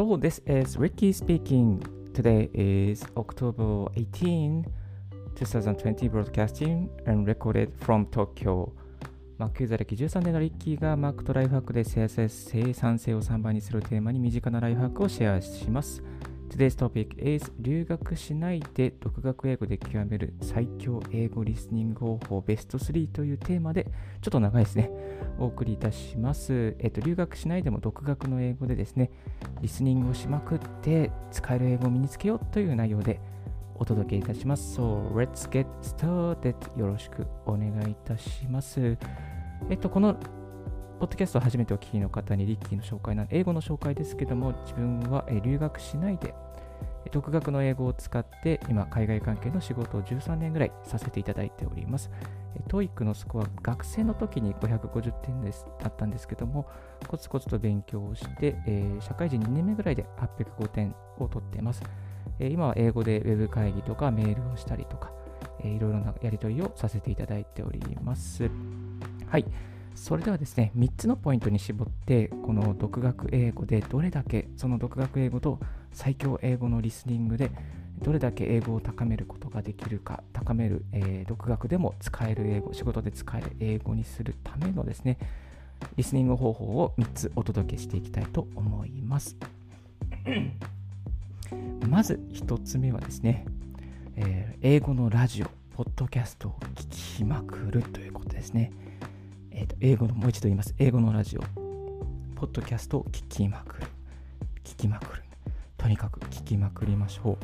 Hello, this is Ricky speaking. Today is October 18, 2020 broadcasting and recorded from Tokyo. マックユーザー歴13年のリッキーがマックとライフハックで生産性を3倍にするテーマに身近なライフハックをシェアします。Today's topic is 留学しないで独学英語で極める最強英語リスニング方法ベスト3というテーマでちょっと長いですね。お送りいたします。えっと、留学しないでも独学の英語でですね、リスニングをしまくって使える英語を身につけようという内容でお届けいたします。So, let's get started. よろしくお願いいたします。えっと、このポッドキャストを初めてお聞きの方にリッキーの紹介な英語の紹介ですけども、自分は留学しないで、独学の英語を使って今、海外関係の仕事を13年ぐらいさせていただいております。TOEIC のスコア、学生の時に550点ですだったんですけども、コツコツと勉強をして、えー、社会人2年目ぐらいで805点を取っています。えー、今は英語でウェブ会議とかメールをしたりとか、えー、いろいろなやり取りをさせていただいております。はい。それではですね、3つのポイントに絞って、この独学英語でどれだけその独学英語と最強英語のリスニングでどれだけ英語を高めることができるか、高める、えー、独学でも使える英語、仕事で使える英語にするためのですね、リスニング方法を3つお届けしていきたいと思います。まず1つ目はですね、えー、英語のラジオ、ポッドキャストを聞きまくるということですね。えーと、英語の、もう一度言います。英語のラジオ、ポッドキャストを聞きまくる。聞きまくる。とにかく聞きまくりましょう。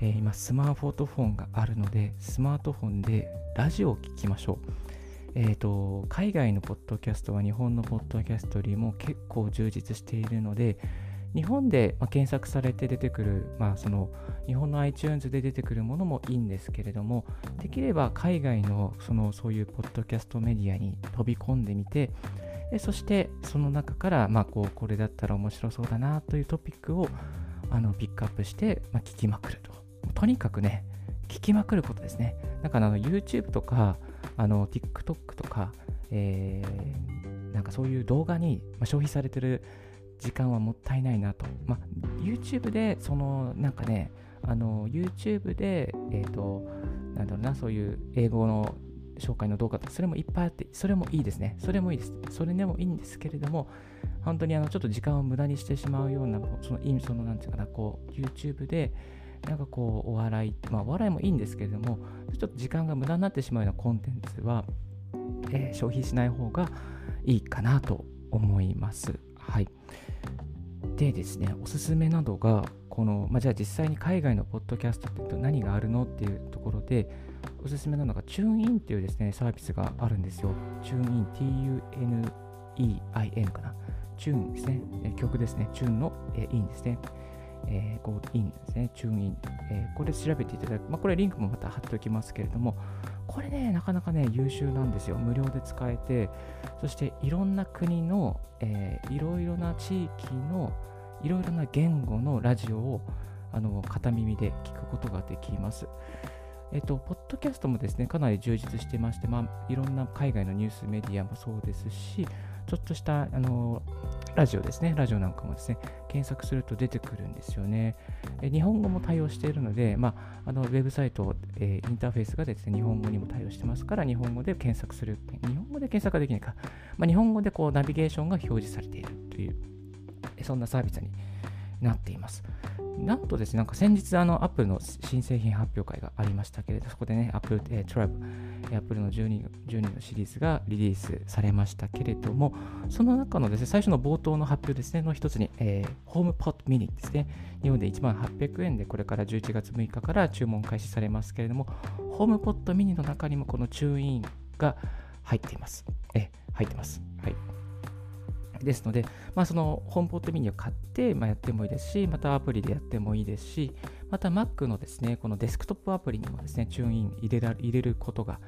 えー、今、スマートフォンがあるので、スマートフォンでラジオを聞きましょう。えーと、海外のポッドキャストは日本のポッドキャストよりも結構充実しているので、日本で、検索されて出てくる、まあ、その日本の iTunes で出てくるものもいいんですけれども、できれば海外のそのそういうポッドキャストメディアに飛び込んでみて、そしてその中から、まあ、こうこれだったら面白そうだなというトピックをあのピックアップして、まあ、聞きまくると。とにかくね、聞きまくることですね。だからあの YouTube とかあの TikTok とか、えー、なんかそういう動画に、消費されてる時間はもったいないなと。まあ、YouTube で、その、なんかね、あの、YouTube で、えっ、ー、と、なんだろうな、そういう英語の紹介の動画とか、それもいっぱいあって、それもいいですね。それもいいです。それでもいいんですけれども、本当にあの、ちょっと時間を無駄にしてしまうような、その、その、なんていうかな、こう、YouTube で、なんかこう、お笑い、まあ、お笑いもいいんですけれども、ちょっと時間が無駄になってしまうようなコンテンツは、えー、消費しない方がいいかなと思います。はい。でですね、おすすめなどが、この、まあ、じゃあ実際に海外のポッドキャストって何があるのっていうところで、おすすめなのが、 TuneIn っていうですね、サービスがあるんですよ。 TuneIn、T-U-N-E-I-N かな。 tune ですね、曲ですね、 tune の、え in ですね。えー、こう、 in ですね、 TuneIn。えー、これ調べていただく。まあ、これリンクもまた貼っておきますけれども、これね、なかなかね、優秀なんですよ。無料で使えて、そしていろんな国の、えー、いろいろな地域の、いろいろな言語のラジオをあの片耳で聞くことができます。えっと、ポッドキャストもですね、かなり充実してまして、まあ、いろんな海外のニュースメディアもそうですし、ちょっとしたあのラジオですね、ラジオなんかもですね、検索すると出てくるんですよね。え日本語も対応しているので、まあ、あのウェブサイト、えー、インターフェースがですね、日本語にも対応してますから、日本語で検索する、日本語で検索ができないか、まあ、日本語でこうナビゲーションが表示されているという、そんなサービスになっています。なんとですね、なんか先日、あの、Apple の新製品発表会がありましたけれど、そこでね、Apple、えー、t r a Apple の 12, 12のシリーズがリリースされましたけれども、その中のですね、最初の冒頭の発表ですね、の一つに、えー、HomePod mini ですね、日本で1万800円で、これから11月6日から注文開始されますけれども、HomePod mini の中にもこのチューインが入っています。え、入ってます。ですので、まあ、そのホームポットミニを買って、まあ、やってもいいですし、またアプリでやってもいいですし、また Mac のですね、このデスクトップアプリにもですね、チューンイン入れら入れることが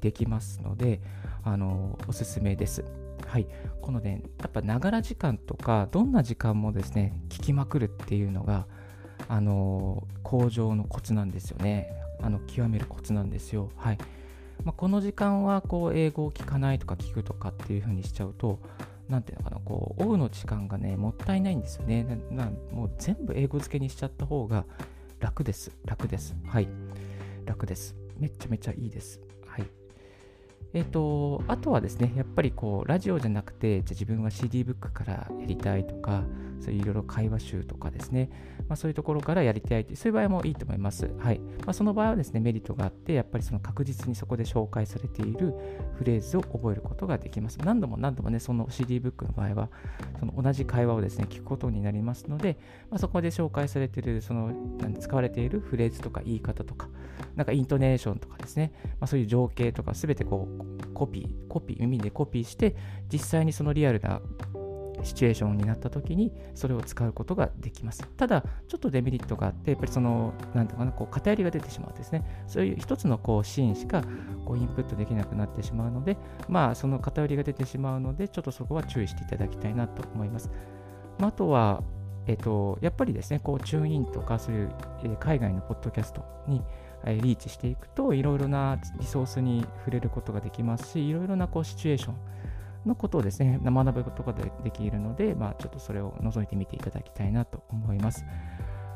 できますので、あのおすすめです。はい。このね、やっぱながら時間とか、どんな時間もですね、聞きまくるっていうのが、あの向上のコツなんですよね。あの極めるコツなんですよ。はい。まあ、この時間はこう英語を聞かないとか聞くとかっていう風にしちゃうと、なんていうのかな、こう、オフの時間がね、もったいないんですよね。なもう全部英語付けにしちゃった方が楽です。楽です。はい。楽です。めっちゃめちゃいいです。えっ、と、あとはですね、やっぱりこう、ラジオじゃなくて、じゃ自分は CD ブックからやりたいとか、そういういろいろ会話集とかですね、まあ、そういうところからやりたいという、そういう場合もいいと思います。はい。まあ、その場合はですね、メリットがあって、やっぱりその確実にそこで紹介されているフレーズを覚えることができます。何度も何度もね、その CD ブックの場合は、その同じ会話をですね、聞くことになりますので、まあ、そこで紹介されている、その、使われているフレーズとか言い方とか、なんかイントネーションとかですね、まあ、そういう情景とかすべてこうコピー、コピー、耳でコピーして、実際にそのリアルなシチュエーションになった時にそれを使うことができます。ただ、ちょっとデメリットがあって、やっぱりその、なんていうかな、こう偏りが出てしまうんですね。そういう一つのこうシーンしかこうインプットできなくなってしまうので、まあ、その偏りが出てしまうので、ちょっとそこは注意していただきたいなと思います。まあ、あとは、えっと、やっぱりですね、こう、チューインとか、そういう、海外のポッドキャストに、リーチしていくといろいろなリソースに触れることができますしいろいろなこうシチュエーションのことをですね学ぶことができるので、まあ、ちょっとそれを覗いてみていただきたいなと思います。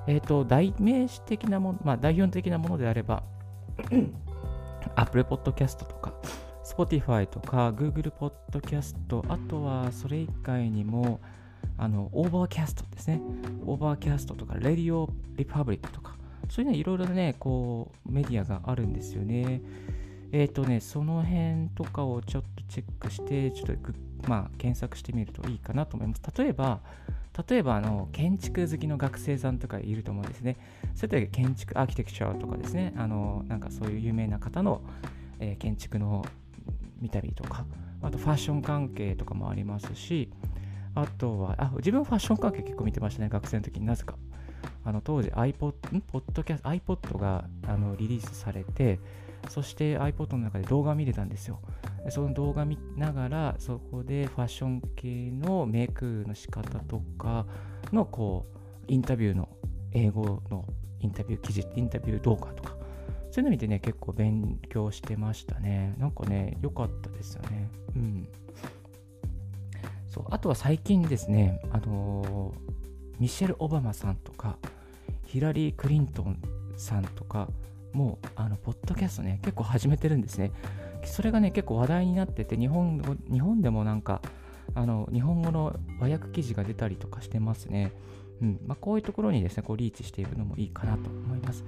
えっ、ー、と代名詞的なもの、まあ、代表的なものであれば Apple Podcast とか Spotify とか Google Podcast あとはそれ以外にもあのオーバーキャストですねオーバーキャストとか Radio Republic とかそういうね、いろいろね、こう、メディアがあるんですよね。えっ、ー、とね、その辺とかをちょっとチェックして、ちょっとまあ、検索してみるといいかなと思います。例えば、例えばあの建築好きの学生さんとかいると思うんですね。それで建築アーキテクチャーとかですね、あのなんかそういう有名な方の、えー、建築の見たりとか、あとファッション関係とかもありますし、あとは、あ、自分ファッション関係結構見てましたね、学生の時になぜか。あの当時 iPod、があのリリースされて、そして iPod の中で動画見れたんですよ。その動画見ながら、そこでファッション系のメイクの仕方とかのこうインタビューの英語のインタビュー記事、インタビュー動画とか、そういうの見てね、結構勉強してましたね。なんかね、良かったですよね。うん。そうあとは最近ですね、あのーミシェル・オバマさんとか、ヒラリー・クリントンさんとか、もう、あの、ポッドキャストね、結構始めてるんですね。それがね、結構話題になってて、日本日本でもなんか、あの、日本語の和訳記事が出たりとかしてますね。うんまあ、こういうところにですね、こうリーチしていくのもいいかなと思います。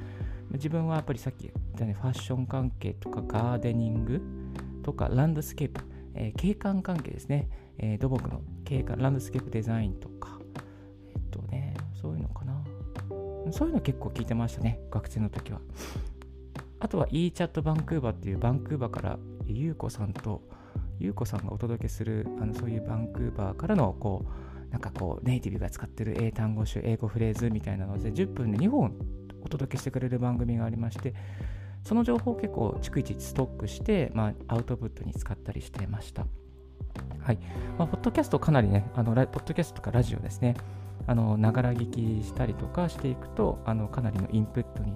自分はやっぱりさっき言ったね、ファッション関係とかガーデニングとかランドスケープ、えー、景観関係ですね、えー、土木の景観、ランドスケープデザインとか、そういうのかな。そういうの結構聞いてましたね、学生の時は。あとは e チャットバンクーバーっていうバンクーバーからゆうこさんと、ゆうこさんがお届けするあのそういうバンクーバーからのこう、なんかこうネイティブが使ってる英単語集、英語フレーズみたいなので10分で2本お届けしてくれる番組がありまして、その情報を結構逐一ストックして、まあ、アウトプットに使ったりしてました。はい。まあ、ポッドキャストかなりね、あの、ポッドキャストとかラジオですね、ながら聞きしたりとかしていくと、あの、かなりのインプットに、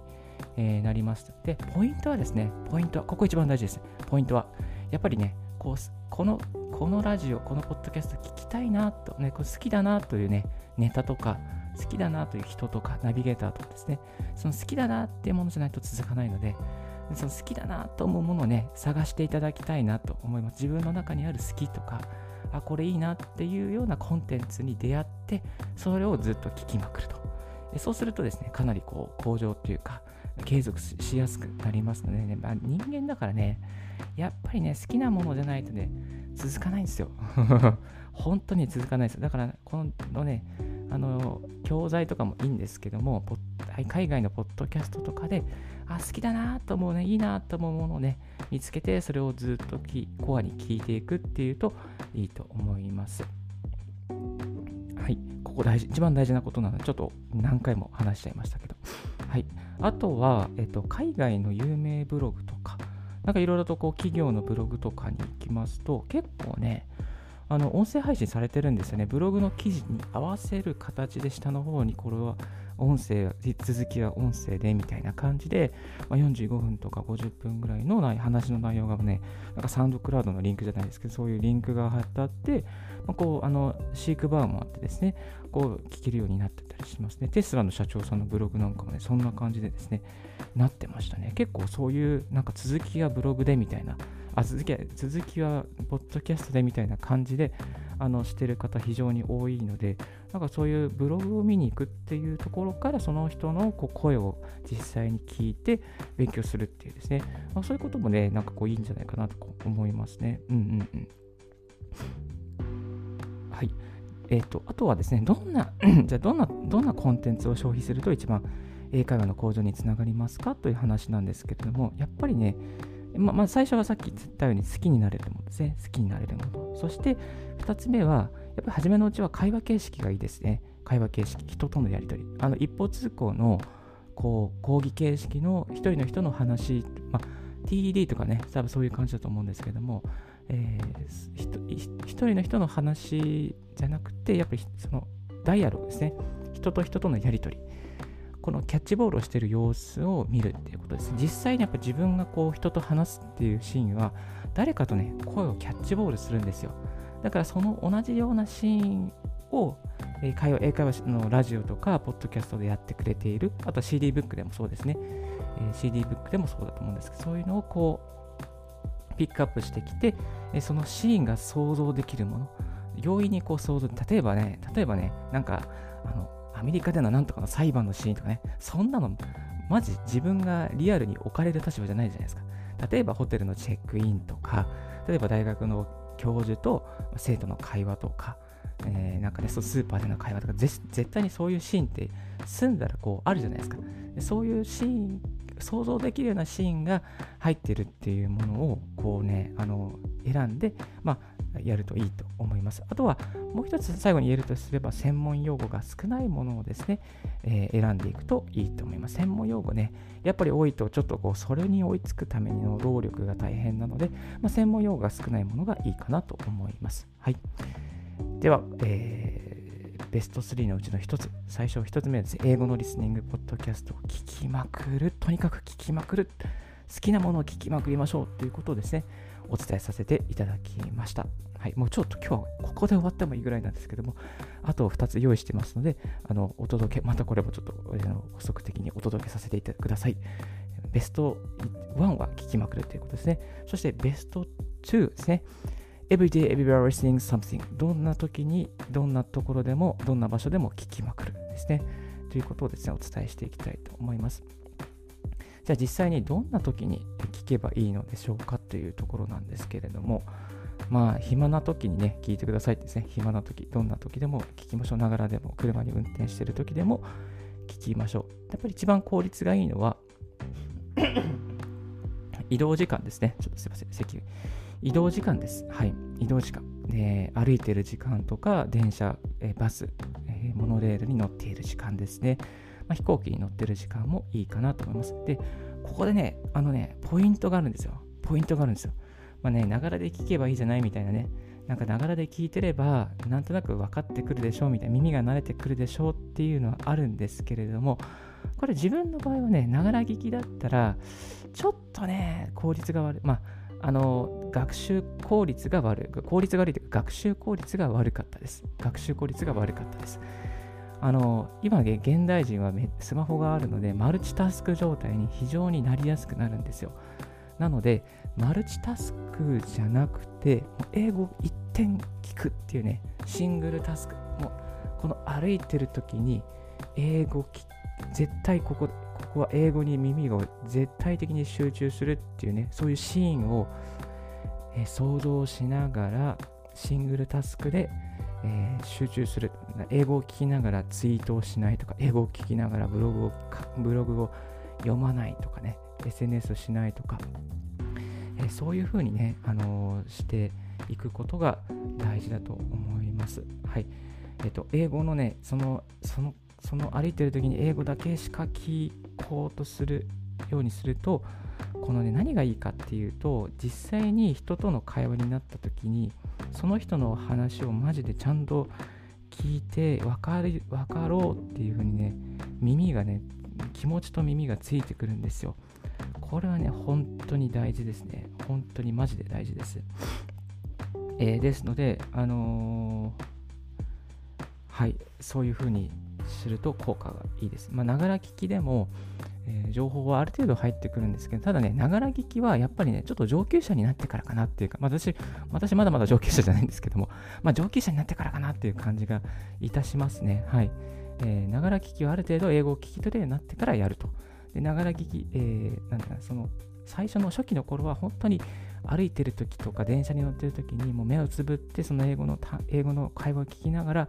えー、なります。で、ポイントはですね、ポイントは、ここ一番大事です。ポイントは、やっぱりね、こう、この、このラジオ、このポッドキャスト聞きたいなと、ね、これ好きだなというね、ネタとか、好きだなという人とか、ナビゲーターとかですね、その好きだなっていうものじゃないと続かないので、その好きだなと思うものをね、探していただきたいなと思います。自分の中にある好きとか、あ、これいいなっていうようなコンテンツに出会って、それをずっと聞きまくると。そうするとですね、かなりこう向上というか、継続しやすくなりますのでね、まあ、人間だからね、やっぱりね、好きなものじゃないとね、続かないんですよ。本当に続かないです。だから、このね、あの、教材とかもいいんですけども、海外のポッドキャストとかで、あ、好きだなと思うね、いいなと思うものをね、見つけて、それをずっとコアに聞いていくっていうといいと思います。はい、ここ大事、一番大事なことなので、ちょっと何回も話しちゃいましたけど。はい。あとは、えっと、海外の有名ブログとか、なんかいろいろとこう企業のブログとかに行きますと、結構ね、あの音声配信されてるんですよね。ブログの記事に合わせる形で下の方にこれは音声、続きは音声でみたいな感じで、まあ、45分とか50分ぐらいの話の内容がね、なんかサウンドクラウドのリンクじゃないですけど、そういうリンクが貼ってあって、まあ、こう、あの、飼育バーもあってですね、こう、聞けるようになってたりしますね。テスラの社長さんのブログなんかもね、そんな感じでですね、なってましたね。結構そういう、なんか続きがブログでみたいな、あ続きは、続きは、ポッドキャストでみたいな感じで、あのしてる方非常に多いので、なんかそういうブログを見に行くっていうところから、その人のこう声を実際に聞いて勉強するっていうですね、まあ、そういうこともね、なんかこういいんじゃないかなと思いますね。うんうんうん。はい。えっ、ー、と、あとはですね、どんな、じゃどんな、どんなコンテンツを消費すると一番英会話の向上につながりますかという話なんですけれども、やっぱりね、ままあ、最初はさっき言ったように好きになれるものですね。好きになれるもの。そして2つ目は、やっぱり初めのうちは会話形式がいいですね。会話形式、人とのやり取り。あの一方通行のこう講義形式の一人の人の話、まあ、TED とかね、多分そういう感じだと思うんですけども、えー、一人の人の話じゃなくて、やっぱりそのダイアログですね。人と人とのやり取り。このキャッチボールをしている様子を見るっていうことです。実際にやっぱ自分がこう人と話すっていうシーンは誰かとね、声をキャッチボールするんですよ。だからその同じようなシーンを英会話英会話のラジオとか、ポッドキャストでやってくれている、あとは CD ブックでもそうですね、え、CD ブックでもそうだと思うんですけど、そういうのをこう、ピックアップしてきて、そのシーンが想像できるもの、容易にこう想像、例えばね、例えばね、なんか、あの、アメリカでのなんとかの裁判のシーンとかね、そんなの、マジ自分がリアルに置かれる立場じゃないじゃないですか。例えばホテルのチェックインとか、例えば大学の教授と生徒の会話とか、えー、なんかね、そうスーパーでの会話とか、絶対にそういうシーンって住んだらこうあるじゃないですか。でそういうシーン、想像できるようなシーンが入ってるっていうものをこうね、あの選んで、まあ、やるといいと思います。あとはもう一つ最後に言えるとすれば専門用語が少ないものをですね、えー、選んでいくといいと思います。専門用語ね、やっぱり多いとちょっとこうそれに追いつくための労力が大変なので、まあ、専門用語が少ないものがいいかなと思います。はい。では、えー、ベスト3のうちの1つ、最初1つ目ですね、英語のリスニングポッドキャストを聞きまくる、とにかく聞きまくる、好きなものを聞きまくりましょうということですね、お伝えさせていただきました。はい、もうちょっと今日はここで終わってもいいぐらいなんですけども、あと2つ用意してますので、あのお届け、またこれもちょっと補足的にお届けさせていただください。ベスト1は聞きまくるということですね。そしてベスト2ですね。Everyday, everywhere listening something どんな時に、どんなところでも、どんな場所でも聞きまくるですね。ということをですね、お伝えしていきたいと思います。じゃあ実際にどんな時に聞けばいいのでしょうかというところなんですけれども、まあ、暇な時にね、聞いてくださいですね。暇な時、どんな時でも聞きましょう。ながらでも、車に運転してる時でも聞きましょう。やっぱり一番効率がいいのは 移動時間ですね。ちょっとすいません、席。移動時間です。はい、移動時間。え歩いてる時間とか、電車、えバス、えモノレールに乗っている時間ですね。まあ、飛行機に乗ってる時間もいいかなと思います。で、ここでね、あのね、ポイントがあるんですよ。ポイントがあるんですよ。まあね、ながらで聞けばいいじゃないみたいなね、なんかながらで聞いてれば、なんとなく分かってくるでしょうみたいな、耳が慣れてくるでしょうっていうのはあるんですけれども、これ自分の場合はね、ながら聞きだったら、ちょっとね、効率が悪い。まあ、あの、学習効率が悪い。効率が悪いというか、学習効率が悪かったです。学習効率が悪かったです。あの今現代人はスマホがあるのでマルチタスク状態に非常になりやすくなるんですよ。なのでマルチタスクじゃなくて英語一点聞くっていうねシングルタスク。もうこの歩いてる時に英語絶対ここここは英語に耳が絶対的に集中するっていうねそういうシーンを、想像しながらシングルタスクでえー、集中する。英語を聞きながらツイートをしないとか、英語を聞きながらブログをブログを読まないとかね、SNS をしないとか、えー、そういうふうにね、あのー、していくことが大事だと思います。はい。えっ、と、英語のね、その、その、その歩いてる時に英語だけしか聞こうとするようにすると、このね、何がいいかっていうと、実際に人との会話になった時に、その人の話をマジでちゃんと聞いて分かる分かろうっていう風にね耳がね気持ちと耳がついてくるんですよ。これはね本当に大事ですね。本当にマジで大事です、えー、ですのであのー、はいそういう風にすると効果がいいです。まながら聞きでもえー、情報はある程度入ってくるんですけど、ただね、ながら聞きはやっぱりね、ちょっと上級者になってからかなっていうか、まあ、私、私まだまだ上級者じゃないんですけども、まあ、上級者になってからかなっていう感じがいたしますね。はい。ながら聞きはある程度英語を聞き取れるようになってからやると。で、ながら聞き、えー、なんだその、最初の初期の頃は本当に歩いてる時とか電車に乗ってる時にもう目をつぶってその英語の英語の会話を聞きながら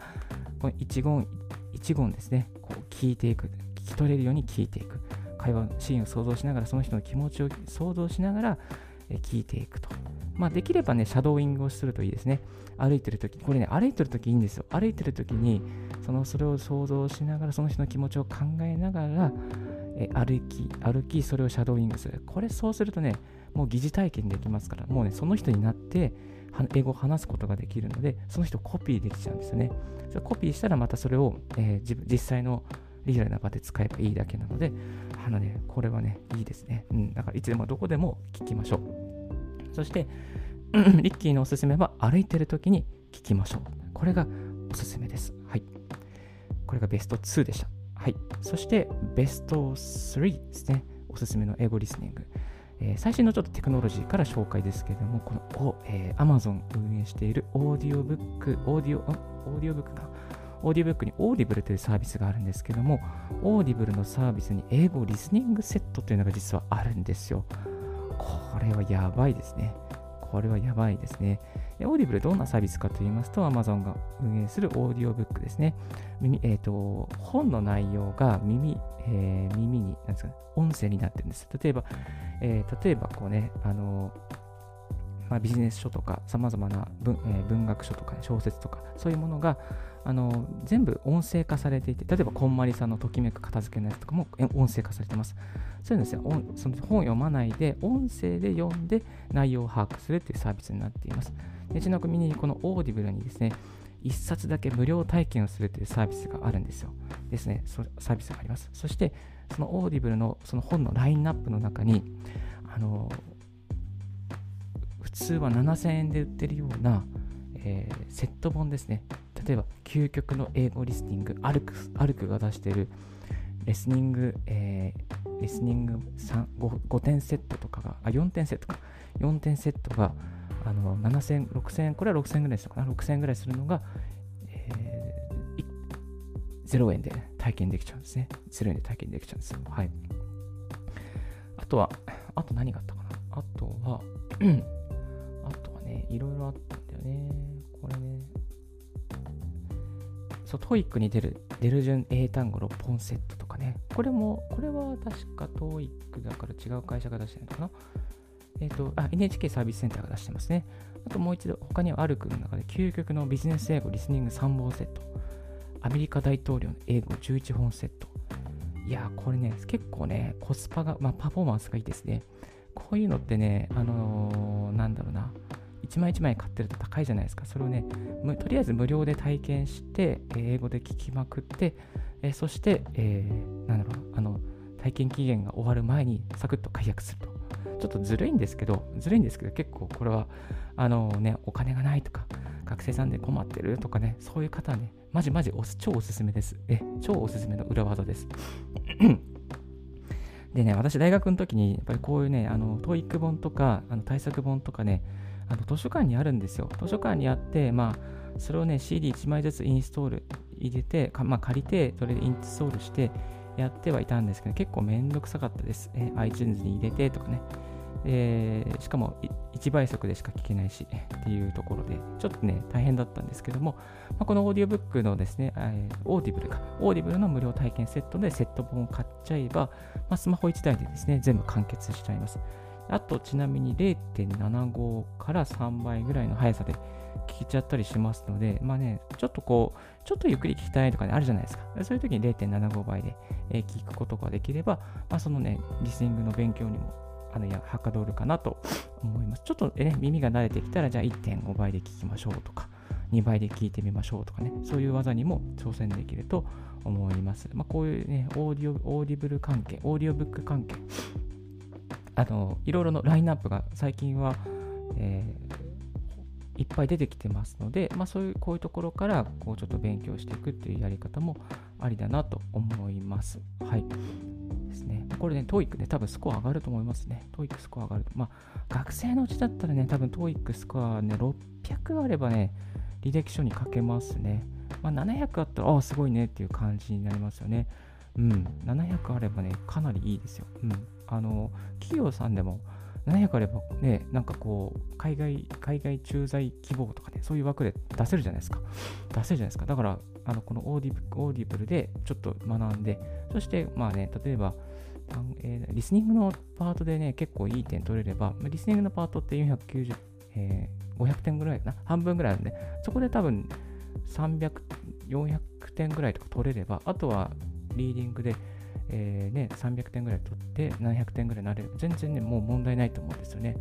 この一言一言ですねこう聞いていく聞き取れるように聞いていく会話シーンを想像しながらその人の気持ちを想像しながら聞いていくと。まあ、できればね、シャドーイングをするといいですね。歩いてるとき、これね、歩いてるときいいんですよ。歩いてるときに、そのそれを想像しながら、その人の気持ちを考えながら、え歩き、歩き、それをシャドーイングする。これそうするとね、もう疑似体験できますから、もうね、その人になって、英語を話すことができるので、その人をコピーできちゃうんですよね。それコピーしたらまたそれを、えー、実際のリアルな場で使えばいいだけなので、あのね、これはね、いいですね。うん、だからいつでもどこでも聞きましょう。そして、リッキーのおすすめは歩いてる時に聞きましょう。これがおすすめです。はい。これがベスト2でした。はい。そして、ベスト3ですね。おすすめの英語リスニング。えー、最新のちょっとテクノロジーから紹介ですけれども、この、えー、Amazon 運営しているオーディオブック、オーディオ、オーディオブックか。オーディブックにオーディブルというサービスがあるんですけども、オーディブルのサービスに英語リスニングセットというのが実はあるんですよ。これはやばいですね。これはやばいですね。オーディブルどんなサービスかと言いますと、Amazon が運営するオーディオブックですね。耳えーと、本の内容が耳,、えー、耳に、なんですか、音声になってるんです。例えば、えー、例えばこうね、あのまあ、ビジネス書とか、さまざまな文,、えー、文学書とか、ね、小説とか、そういうものがあの全部音声化されていて、例えばこんまりさんのときめく片付けのやつとかも音声化されてます。そういうのですよ、その本を読まないで、音声で読んで内容を把握するっていうサービスになっています。でちなみにこのオーディブルにですね、1冊だけ無料体験をするというサービスがあるんですよ。ですね、そサービスがあります。そして、そのオーディブルのその本のラインナップの中に、通は7000円で売ってるような、えー、セット本ですね。例えば、究極の英語リスニング、アルクアルクが出してるレスニング、えー、レスニング 5, 5点セットとかが、あ、4点セットか、4点セットが、あの、7000、6000円、これは6000円ぐらいですかな、6000円ぐらいするのが、えー、0円で体験できちゃうんですね。0円で体験できちゃうんですよ。はい。あとは、あと何があったかな、あとはね、いろいろあったんだよね。これね。そう、 TOEIC に出る、出る順英単語6本セットとかね。これも、これは確か TOEIC だから違う会社が出してるのかな。えっ、ー、と、あ、NHK サービスセンターが出してますね。あともう一度、他にはアルクの中で究極のビジネス英語リスニング3本セット。アメリカ大統領の英語11本セット。いやこれね、結構ね、コスパが、まあ、パフォーマンスがいいですね。こういうのってね、あのー、なんだろうな、1枚1枚買ってると高いじゃないですか。それをね、とりあえず無料で体験して、英語で聞きまくって、えそして、えー、なんだろう、あの、体験期限が終わる前にサクッと解約すると。ちょっとずるいんですけど、ずるいんですけど、結構これは、あのね、お金がないとか、学生さんで困ってるとかね、そういう方はね、マジマジおす超おすすめです。え、超おすすめの裏技です。でね、私大学の時に、やっぱりこういうね、あの、 TOEIC 本とか、あの対策本とかね、あの図書館にあるんですよ。図書館にあって、まあ、それをね、CD1 枚ずつインストール入れて、まあ、借りて、それでインストールしてやってはいたんですけど、結構めんどくさかったです。え iTunes に入れてとかね。えー、しかも1倍速でしか聞けないしっていうところで、ちょっとね、大変だったんですけども、まあ、このオーディオブックのですね、えー、オーディブルか、オーディブルの無料体験セットでセット本を買っちゃえば、まあ、スマホ1台でですね、全部完結しちゃいます。あと、ちなみに0.75から3倍ぐらいの速さで聞けちゃったりしますので、まあね、ちょっとこう、ちょっとゆっくり聞きたいとかね、あるじゃないですか。そういう時に0.75倍で、聞くことができれば、まあ、そのね、リスニングの勉強にもあのはかどるかなと思います。ちょっと、ね、耳が慣れてきたら、じゃあ1.5倍で聞きましょうとか、2倍で聞いてみましょうとかね、そういう技にも挑戦できると思います。まあ、こういうね、オーディオ、オーディブル関係、オーディオブック関係、あの、いろいろのラインナップが最近は、えー、いっぱい出てきてますので、まあ、そういうこういうところからこうちょっと勉強していくっていうやり方もありだなと思います。はい。ですね。これね、TOEIC ね、多分スコア上がると思いますね。TOEIC スコア上がる。まあ、学生のうちだったらね、多分 TOEIC スコアね、600あればね、履歴書に書けますね。まあ、700あったら、ああ、すごいねっていう感じになりますよね。うん、700あればね、かなりいいですよ。うん。あの、企業さんでも、700あればね、なんかこう、海外、海外駐在希望とかね、そういう枠で出せるじゃないですか。出せるじゃないですか。だから、あのこのオーディオーディブルでちょっと学んで、そして、まあね、例えば、えー、リスニングのパートでね、結構いい点取れれば、リスニングのパートって490、えー、500点ぐらいかな、半分ぐらいあるんで、そこで多分300、400点ぐらいとか取れれば、あとはリーディングで、えーね、300点ぐらい取って700点ぐらいになれる。全然ね、もう問題ないと思うんですよね。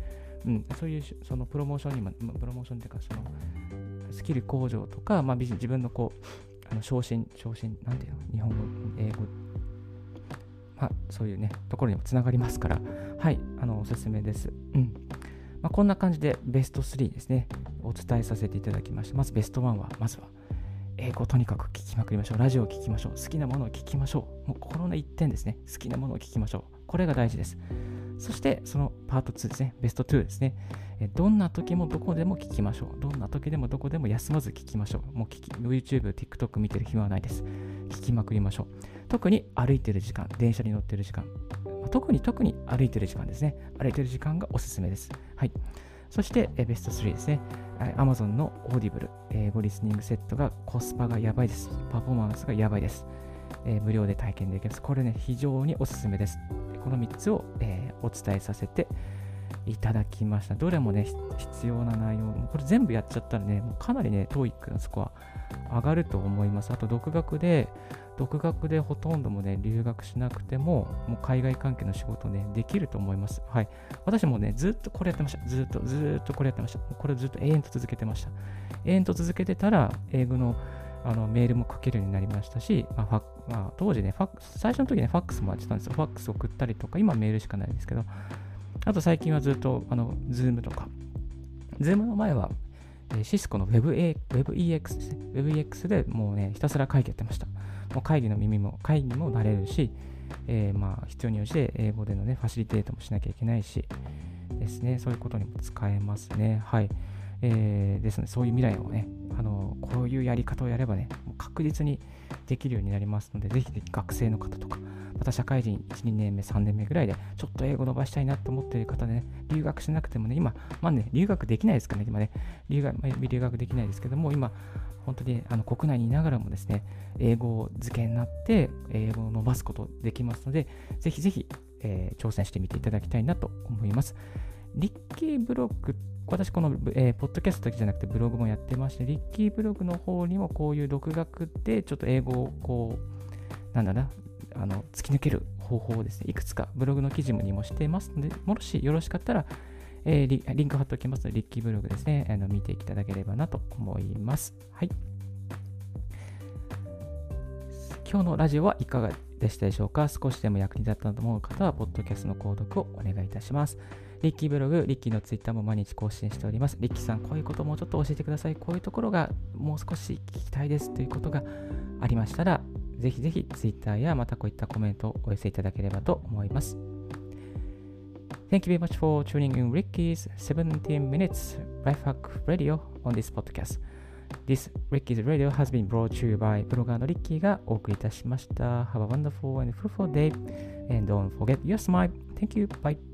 うん、そういうそのプロモーションにも、プロモーションっていうか、そのスキル向上とか、まあ、自分のこう、あの昇進、昇進、なんていうの？日本語、英語、まあ、そういうね、ところにもつながりますから、はい、あの、おすすめです。うん。まあ、こんな感じでベスト3ですね、お伝えさせていただきました。まずベスト1は、まずは、英語とにかく聞きまくりましょう。ラジオを聞きましょう。好きなものを聞きましょう。もうこの1点ですね。好きなものを聞きましょう。これが大事です。そしてそのパート2ですね。ベスト2ですね。どんな時もどこでも聞きましょう。どんな時でもどこでも休まず聞きましょう。もう聞き YouTube、TikTok 見てる暇はないです。聞きまくりましょう。特に歩いてる時間、電車に乗ってる時間、特に特に歩いてる時間ですね。歩いてる時間がおすすめです。はい。そして、えベスト3ですね。Amazon のオーディブル英語リスニングセットがコスパがやばいです。パフォーマンスがやばいです。え、無料で体験できます。これね、非常におすすめです。この3つを、え、お伝えさせていただきました。どれもね、必要な内容、これ全部やっちゃったらね、もうかなりね、TOEIC のスコア上がると思います。あと、独学で、独学でほとんどもね、留学しなくても、もう海外関係の仕事ね、できると思います。はい。私もね、ずっとこれやってました。ずっと、ずっとこれやってました。これずっと永遠と続けてました。永遠と続けてたら、英語のあのメールも書けるようになりましたし、まあまあ、当時ね、ファックス、最初の時ね、ファックスもやってたんですよ。ファックス送ったりとか、今メールしかないんですけど、あと最近はずっと、あの、Zoom とか、Zoom の前は、シスコの WebEX ですね。WebEX でもうね、ひたすら会議やってました。もう会議の耳も、会議もなれるし、えー、まあ、必要に応じて英語でのね、ファシリテートもしなきゃいけないし、ですね、そういうことにも使えますね。はい。えー、ですので、そういう未来をね、あのこういうやり方をやればね、確実にできるようになりますので、ぜひぜひ学生の方とか、また社会人1、2年目、3年目ぐらいで、ちょっと英語伸ばしたいなと思っている方でね、留学しなくてもね、今、まあね、留学できないですからね、今ね、留学留学できないですけども、今、本当にあの国内にいながらもですね、英語漬けになって、英語を伸ばすことできますので、ぜひぜひ、えー、挑戦してみていただきたいなと思います。リッキーブロック私この、えー、ポッドキャストだけじゃなくてブログもやってまして、リッキーブログの方にもこういう独学でちょっと英語をこう、なんだな、あの突き抜ける方法をですね、いくつかブログの記事にもしてますので、もしよろしかったら、えー、リリンク貼っておきますので、リッキーブログですね、あの見ていただければなと思います。はい。今日のラジオはいかがでしたでしょうか？少しでも役に立ったと思う方は、ポッドキャストの購読をお願いいたします。リッキーブログ、リッキーのツイッターも毎日更新しております。リッキーさん、こういうこともうちょっと教えてください。こういうところがもう少し聞きたいですということがありましたら、ぜひぜひツイッターやまたこういったコメントをお寄せいただければと思います。Thank you very much for tuning in Ricky's 17 minutes Lifehack Radio on this podcast. This Ricky's Radio has been brought to you by ブロガーのリッキーがお送りいたしました。Have a wonderful and fruitful day and don't forget your smile. Thank you. Bye.